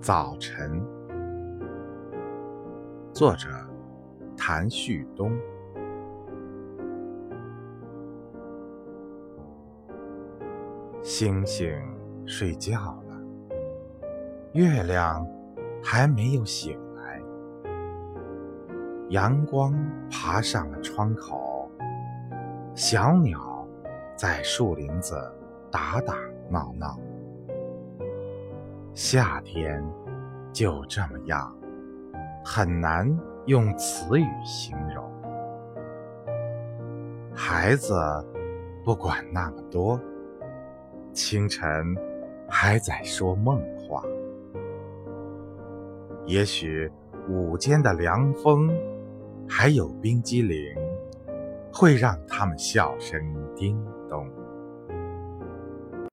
早晨，作者谭旭东。星星睡觉了，月亮还没有醒来。阳光爬上了窗口，小鸟在树林子打打闹闹。夏天就这么样，很难用词语形容。孩子不管那么多，清晨还在说梦话。也许午间的凉风，还有冰激凌，会让他们笑声叮咚。